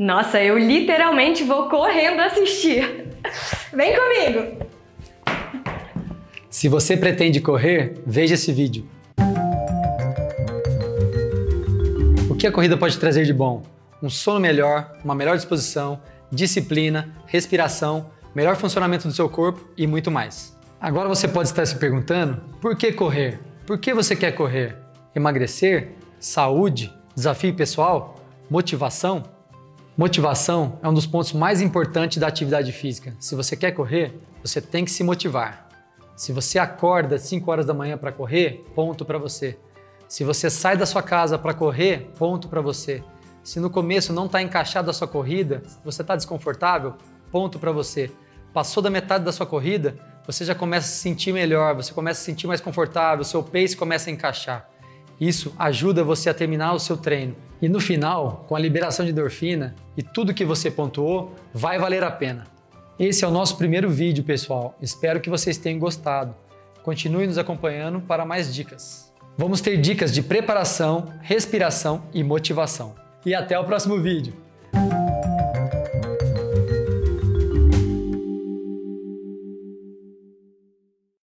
Nossa, eu literalmente vou correndo assistir. Vem comigo! Se você pretende correr, veja esse vídeo. O que a corrida pode trazer de bom? Um sono melhor, uma melhor disposição, disciplina, respiração, melhor funcionamento do seu corpo e muito mais. Agora você pode estar se perguntando: por que correr? Por que você quer correr? Emagrecer? Saúde? Desafio pessoal? Motivação? Motivação é um dos pontos mais importantes da atividade física. Se você quer correr, você tem que se motivar. Se você acorda às 5 horas da manhã para correr, ponto para você. Se você sai da sua casa para correr, ponto para você. Se no começo não está encaixado a sua corrida, você está desconfortável, ponto para você. Passou da metade da sua corrida, você já começa a se sentir melhor, você começa a se sentir mais confortável, seu pace começa a encaixar. Isso ajuda você a terminar o seu treino. E no final, com a liberação de endorfina e tudo que você pontuou, vai valer a pena. Esse é o nosso primeiro vídeo, pessoal. Espero que vocês tenham gostado. Continue nos acompanhando para mais dicas. Vamos ter dicas de preparação, respiração e motivação. E até o próximo vídeo.